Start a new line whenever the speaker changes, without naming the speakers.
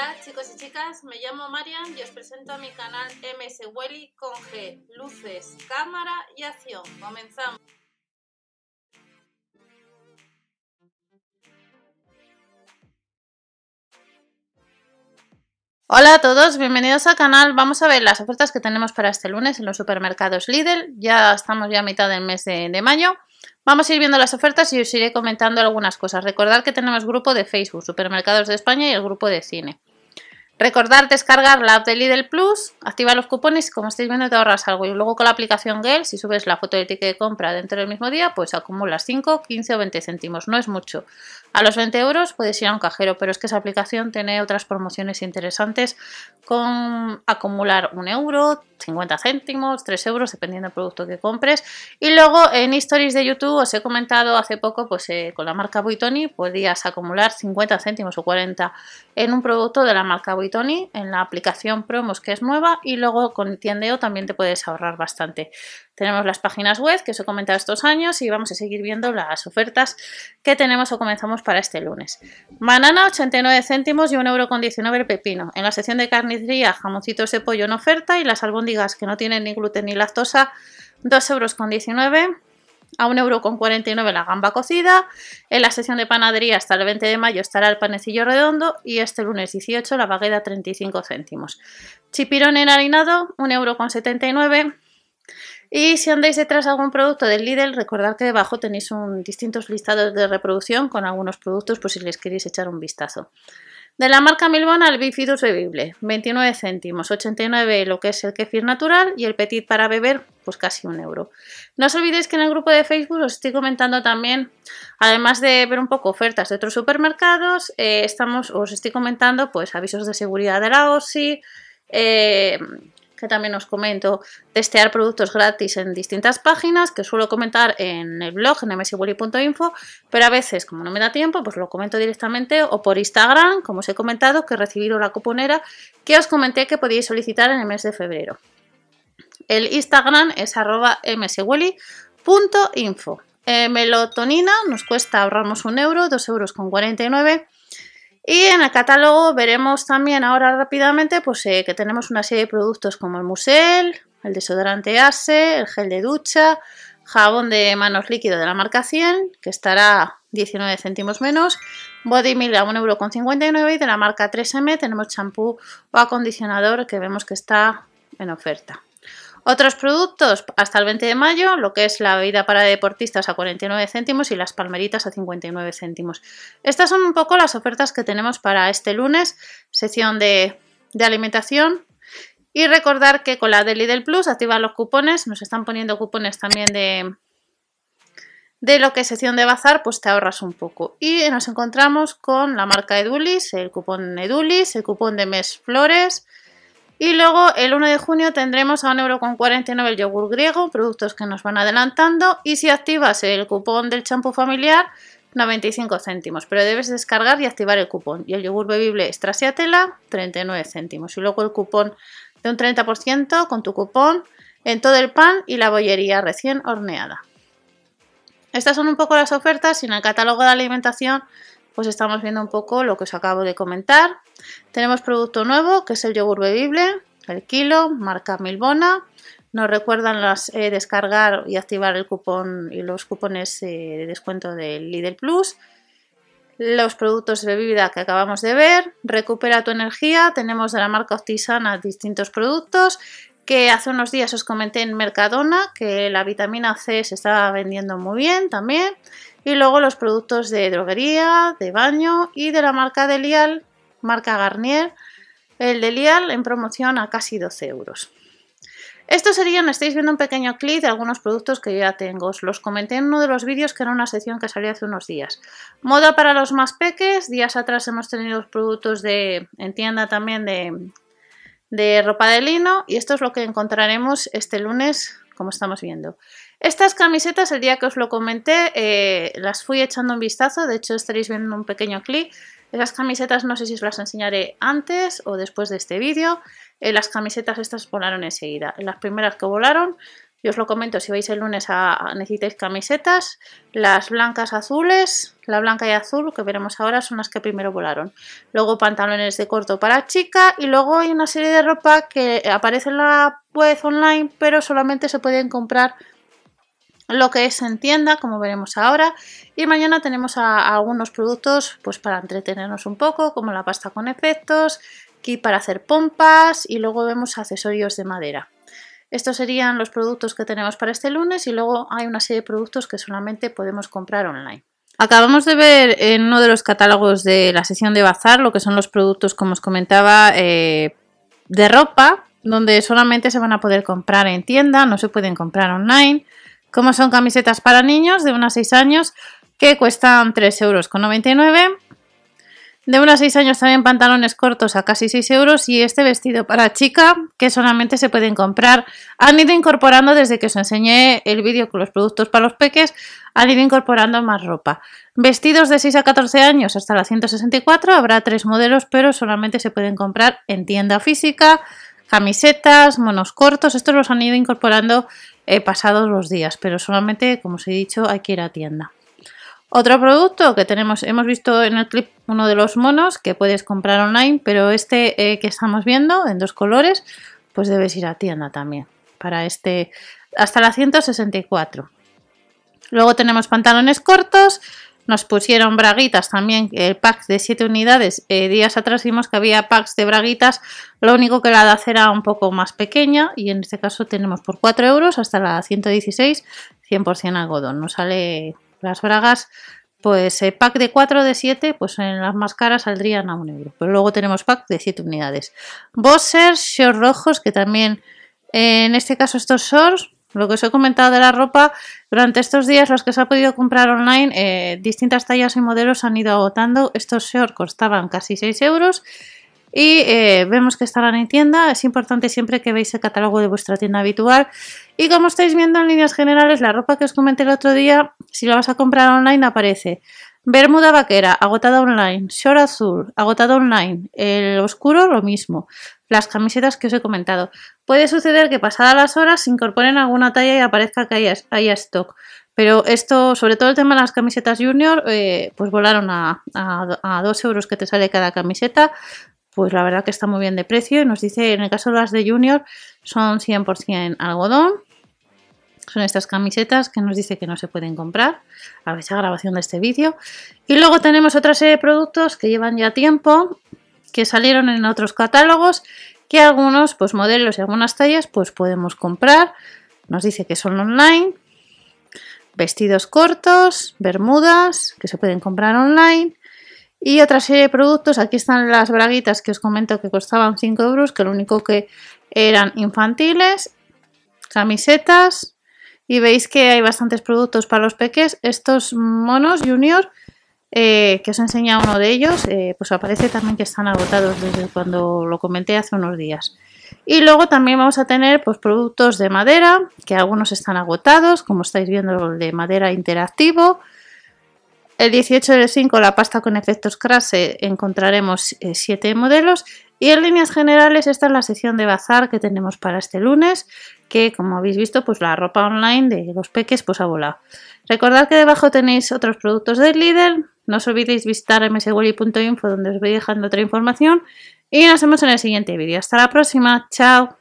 Hola chicos y chicas, me llamo Marian y os presento a mi canal MS Welly con G, luces, cámara y acción. Comenzamos. Hola a todos, bienvenidos al canal. Vamos a ver las ofertas que tenemos para este lunes en los supermercados Lidl. Ya estamos ya a mitad del mes de, de mayo. Vamos a ir viendo las ofertas y os iré comentando algunas cosas. Recordad que tenemos grupo de Facebook, Supermercados de España y el grupo de cine. Recordar descargar la app de Lidl Plus, activar los cupones y como estáis viendo te ahorras algo. Y luego con la aplicación Gel, si subes la foto del ticket de compra dentro del mismo día, pues acumulas 5, 15 o 20 céntimos. No es mucho. A los 20 euros puedes ir a un cajero, pero es que esa aplicación tiene otras promociones interesantes con acumular un euro, 50 céntimos, 3 euros, dependiendo del producto que compres. Y luego en Stories de YouTube os he comentado hace poco, pues eh, con la marca Buitoni podías acumular 50 céntimos o 40 en un producto de la marca Buitoni en la aplicación Promos que es nueva y luego con Tiendeo también te puedes ahorrar bastante. Tenemos las páginas web que os he comentado estos años y vamos a seguir viendo las ofertas que tenemos o comenzamos para este lunes. Banana 89 céntimos y 1,19€ el pepino. En la sección de carnicería jamoncitos de pollo en oferta y las albóndigas que no tienen ni gluten ni lactosa 2,19€ a 1,49€ la gamba cocida. En la sección de panadería hasta el 20 de mayo estará el panecillo redondo y este lunes 18 la bagueta 35 céntimos. Chipirón enharinado 1,79€ y si andáis detrás de algún producto del Lidl, recordad que debajo tenéis un, distintos listados de reproducción con algunos productos por si les queréis echar un vistazo. De la marca Milbona el Bifidus bebible, 29 céntimos, 89 lo que es el kefir natural y el petit para beber, pues casi un euro. No os olvidéis que en el grupo de Facebook os estoy comentando también, además de ver un poco ofertas de otros supermercados, eh, estamos, os estoy comentando pues avisos de seguridad de la OSI, eh, que también os comento, testear productos gratis en distintas páginas, que suelo comentar en el blog, en mswilly.info, pero a veces, como no me da tiempo, pues lo comento directamente o por Instagram, como os he comentado, que he recibido la cuponera que os comenté que podíais solicitar en el mes de febrero. El Instagram es arroba mswilly.info. Eh, melotonina nos cuesta ahorrarnos un euro, 2 euros con 49 y en el catálogo veremos también ahora rápidamente pues, eh, que tenemos una serie de productos como el Musel, el desodorante Ace, el gel de ducha, jabón de manos líquido de la marca 100, que estará 19 céntimos menos, Body Milk a 1,59€ y de la marca 3M tenemos champú o acondicionador que vemos que está en oferta. Otros productos hasta el 20 de mayo, lo que es la bebida para deportistas a 49 céntimos y las palmeritas a 59 céntimos. Estas son un poco las ofertas que tenemos para este lunes, sección de, alimentación. Y recordar que con la de Lidl Plus activar los cupones, nos están poniendo cupones también de, de lo que es sección de bazar, pues te ahorras un poco. Y nos encontramos con la marca Edulis, el cupón Edulis, el cupón de Mes Flores, y luego el 1 de junio tendremos a 1,49€ el yogur griego, productos que nos van adelantando. Y si activas el cupón del champú familiar, 95 céntimos. Pero debes descargar y activar el cupón. Y el yogur bebible extra tela, 39 céntimos. Y luego el cupón de un 30% con tu cupón en todo el pan y la bollería recién horneada. Estas son un poco las ofertas y en el catálogo de alimentación pues estamos viendo un poco lo que os acabo de comentar. Tenemos producto nuevo que es el yogur bebible, el kilo, marca Milbona. Nos recuerdan las, eh, descargar y activar el cupón y los cupones eh, de descuento del Lidl Plus. Los productos de bebida que acabamos de ver. Recupera tu energía. Tenemos de la marca Optisana distintos productos que hace unos días os comenté en Mercadona que la vitamina C se estaba vendiendo muy bien también. Y luego los productos de droguería, de baño y de la marca de Lial, marca Garnier, el de Lial en promoción a casi 12 euros. Estos serían, estáis viendo un pequeño clip de algunos productos que ya tengo. Os los comenté en uno de los vídeos que era una sección que salió hace unos días. Moda para los más peques. Días atrás hemos tenido productos de, en tienda también de, de ropa de lino. Y esto es lo que encontraremos este lunes, como estamos viendo. Estas camisetas, el día que os lo comenté, eh, las fui echando un vistazo, de hecho estaréis viendo un pequeño clip. Esas camisetas no sé si os las enseñaré antes o después de este vídeo. Eh, las camisetas estas volaron enseguida. Las primeras que volaron y os lo comento, si vais el lunes a, necesitáis camisetas, las blancas azules, la blanca y azul que veremos ahora son las que primero volaron. Luego pantalones de corto para chica y luego hay una serie de ropa que aparece en la web online pero solamente se pueden comprar lo que es en tienda, como veremos ahora. Y mañana tenemos algunos productos pues para entretenernos un poco, como la pasta con efectos, kit para hacer pompas y luego vemos accesorios de madera. Estos serían los productos que tenemos para este lunes y luego hay una serie de productos que solamente podemos comprar online. Acabamos de ver en uno de los catálogos de la sesión de bazar lo que son los productos, como os comentaba, eh, de ropa, donde solamente se van a poder comprar en tienda, no se pueden comprar online, como son camisetas para niños de 1 a 6 años que cuestan 3,99 euros de unos 6 años también pantalones cortos a casi 6 euros y este vestido para chica que solamente se pueden comprar. Han ido incorporando desde que os enseñé el vídeo con los productos para los peques, han ido incorporando más ropa. Vestidos de 6 a 14 años hasta la 164, habrá tres modelos pero solamente se pueden comprar en tienda física. Camisetas, monos cortos, estos los han ido incorporando eh, pasados los días, pero solamente, como os he dicho, hay que ir a tienda. Otro producto que tenemos, hemos visto en el clip uno de los monos que puedes comprar online, pero este eh, que estamos viendo en dos colores, pues debes ir a tienda también para este hasta la 164. Luego tenemos pantalones cortos, nos pusieron braguitas también, el pack de 7 unidades. Eh, días atrás vimos que había packs de braguitas, lo único que la edad era un poco más pequeña y en este caso tenemos por 4 euros hasta la 116, 100% algodón. Nos sale las bragas, pues el pack de 4 de 7, pues en las más caras saldrían a un euro. Pero luego tenemos pack de 7 unidades. Bossers, shorts rojos, que también en este caso estos shorts, lo que os he comentado de la ropa, durante estos días los que se ha podido comprar online, eh, distintas tallas y modelos han ido agotando. Estos shorts costaban casi 6 euros y eh, vemos que estarán en tienda. Es importante siempre que veáis el catálogo de vuestra tienda habitual. Y como estáis viendo en líneas generales, la ropa que os comenté el otro día, si la vas a comprar online, aparece Bermuda vaquera, agotada online. Short azul, agotada online. El oscuro, lo mismo. Las camisetas que os he comentado. Puede suceder que pasadas las horas se incorporen alguna talla y aparezca que haya, stock. Pero esto, sobre todo el tema de las camisetas junior, eh, pues volaron a, a, a 2 euros que te sale cada camiseta pues la verdad que está muy bien de precio. Y nos dice, en el caso de las de Junior, son 100% algodón. Son estas camisetas que nos dice que no se pueden comprar a esa grabación de este vídeo. Y luego tenemos otra serie de productos que llevan ya tiempo, que salieron en otros catálogos, que algunos pues modelos y algunas tallas pues podemos comprar. Nos dice que son online. Vestidos cortos, bermudas, que se pueden comprar online y otra serie de productos, aquí están las braguitas que os comento que costaban 5 euros, que lo único que eran infantiles, camisetas, y veis que hay bastantes productos para los peques. Estos monos junior, eh, que os he enseñado uno de ellos, eh, pues aparece también que están agotados desde cuando lo comenté hace unos días. Y luego también vamos a tener pues, productos de madera, que algunos están agotados, como estáis viendo el de madera interactivo, el 18 del 5, la pasta con efectos crase, encontraremos 7 eh, modelos. Y en líneas generales, esta es la sección de bazar que tenemos para este lunes, que como habéis visto, pues la ropa online de los peques pues ha volado. Recordad que debajo tenéis otros productos del líder. No os olvidéis visitar mswelly.info donde os voy dejando otra información. Y nos vemos en el siguiente vídeo. Hasta la próxima. Chao.